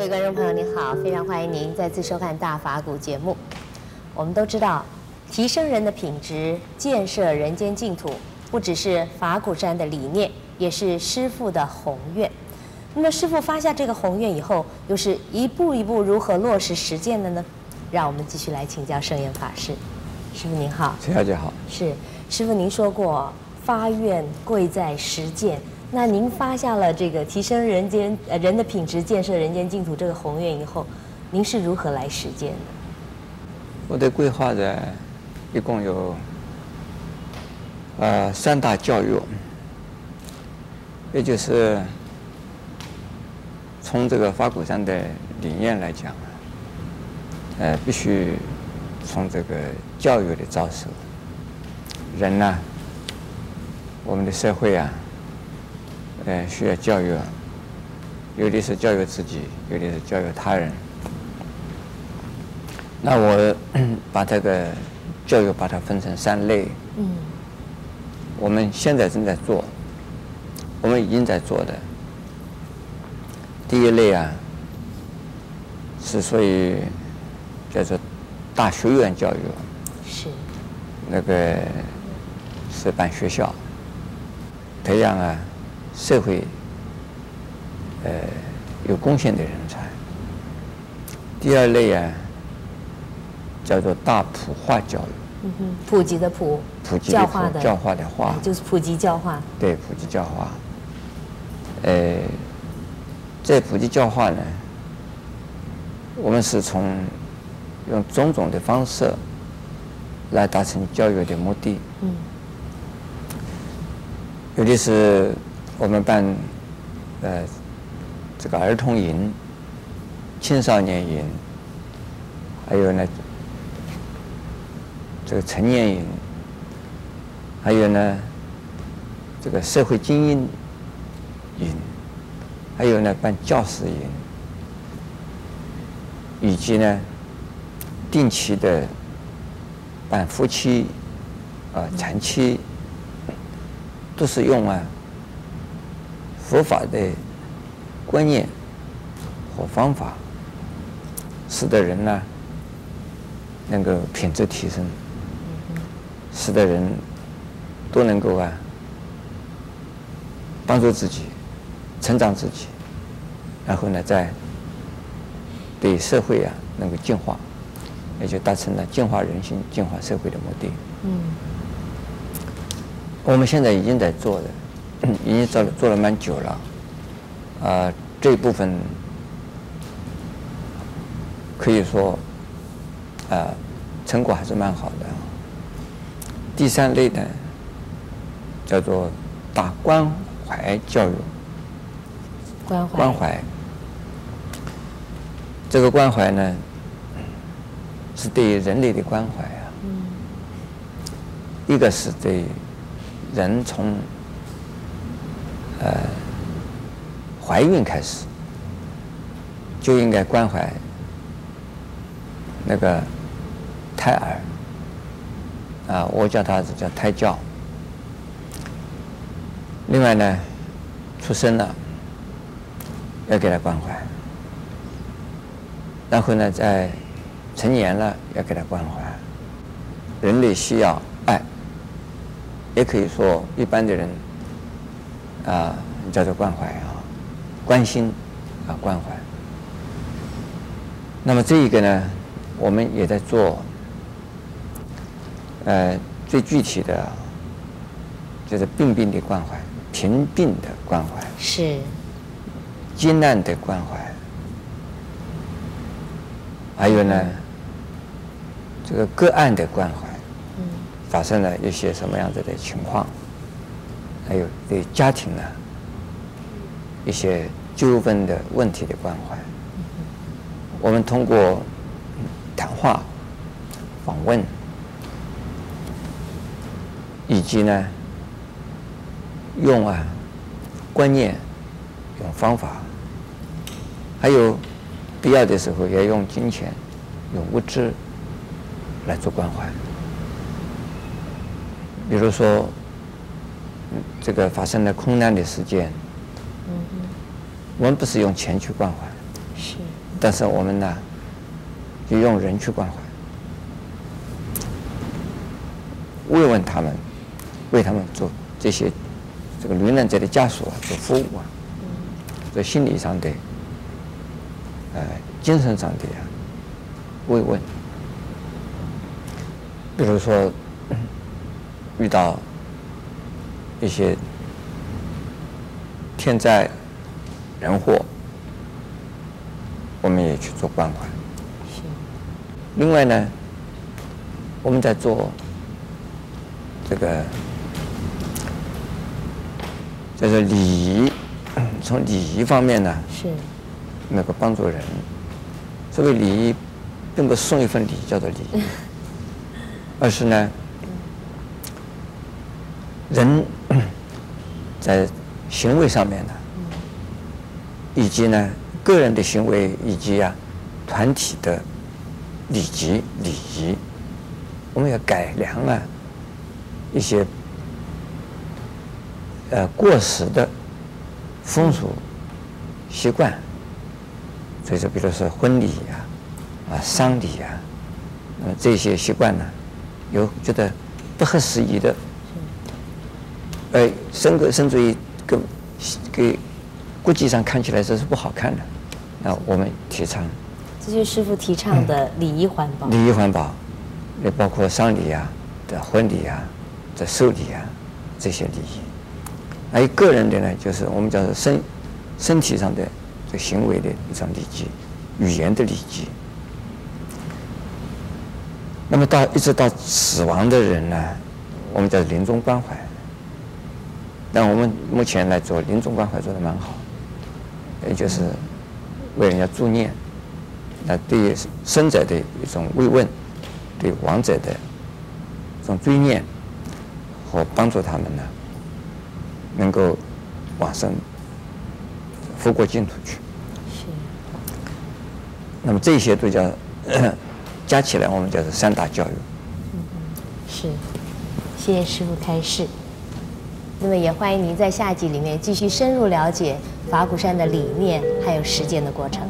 各位观众朋友，您好，非常欢迎您再次收看《大法古》节目。我们都知道，提升人的品质，建设人间净土，不只是法鼓山的理念，也是师父的宏愿。那么，师父发下这个宏愿以后，又是一步一步如何落实实践的呢？让我们继续来请教圣严法师。师父您好，陈小姐好。是师父，您说过发愿贵在实践。那您发下了这个提升人间呃人的品质，建设人间净土这个宏愿以后，您是如何来实践的？我的规划的一共有呃三大教育，也就是从这个法鼓山的理念来讲，呃，必须从这个教育的着手。人呢，我们的社会啊。呃，需要教育，有的是教育自己，有的是教育他人。那我 把这个教育把它分成三类。嗯。我们现在正在做，我们已经在做的。第一类啊，是属于叫做大学院教育。是。那个是办学校，培养啊。社会，呃，有贡献的人才。第二类啊，叫做大普化教育。嗯哼，普及的普，普及的普，教化的化，就是普及教化。对，普及教化。呃，这普及教化呢，我们是从用种种的方式来达成教育的目的。嗯。有的是。我们办，呃，这个儿童营、青少年营，还有呢，这个成年营，还有呢，这个社会精英营，还有呢，办教师营，以及呢，定期的办夫妻、啊、呃、产期，都是用啊。佛法的观念和方法，使得人呢能够品质提升，使得人都能够啊帮助自己成长自己，然后呢再对社会啊能够净化，也就达成了净化人心、净化社会的目的。嗯，我们现在已经在做的。已经做了做了蛮久了，啊、呃，这一部分可以说，啊、呃，成果还是蛮好的。第三类呢，叫做打关怀教育。关怀。关怀。这个关怀呢，是对于人类的关怀啊。嗯。一个是对人从呃，怀孕开始就应该关怀那个胎儿，啊，我叫他叫胎教。另外呢，出生了要给他关怀，然后呢，在成年了要给他关怀。人类需要爱，也可以说一般的人。啊，叫做关怀啊，关心啊，关怀。那么这一个呢，我们也在做。呃，最具体的，就是病病的关怀，贫病的关怀，是，艰难的关怀，还有呢，这个个案的关怀，嗯，发生了一些什么样子的情况？还有对家庭呢，一些纠纷的问题的关怀，我们通过谈话、访问，以及呢，用啊观念、用方法，还有必要的时候也用金钱、用物质来做关怀，比如说。这个发生了空难的事件，嗯，我们不是用钱去关怀，是但是我们呢，就用人去关怀，慰问他们，为他们做这些这个罹难者的家属啊做服务啊，做心理上的、呃精神上的啊慰问。比如说遇到一些天灾人祸。我们也去做关怀。是。另外呢，我们在做这个，就是礼仪，从礼仪方面呢，是能够帮助人。所谓礼仪，并不是送一份礼叫做礼仪，而是呢，人在行为上面呢，以及呢。个人的行为以及啊，团体的礼节礼仪，我们要改良啊一些呃过时的风俗习惯。所以说，比如说婚礼呀、啊、啊丧礼呀，那么这些习惯呢，有觉得不合时宜的，呃，甚至甚至于跟给国际上看起来这是不好看的。那我们提倡，这就是师傅提倡的礼仪环保。礼仪环保，也包括丧礼啊、的婚礼啊、的寿礼啊这些礼仪。还有个人的呢，就是我们叫做身身体上的这行为的一种礼节，语言的礼节。那么到一直到死亡的人呢，我们叫临终关怀。但我们目前来做临终关怀做得蛮好，也就是。为人家助念，那对生者的一种慰问，对亡者的一种追念和帮助他们呢，能够往生佛国净土去。是。那么这些都叫 加起来，我们叫做三大教育。嗯，是。谢谢师父开示。那么也欢迎您在下集里面继续深入了解法鼓山的理念还有实践的过程。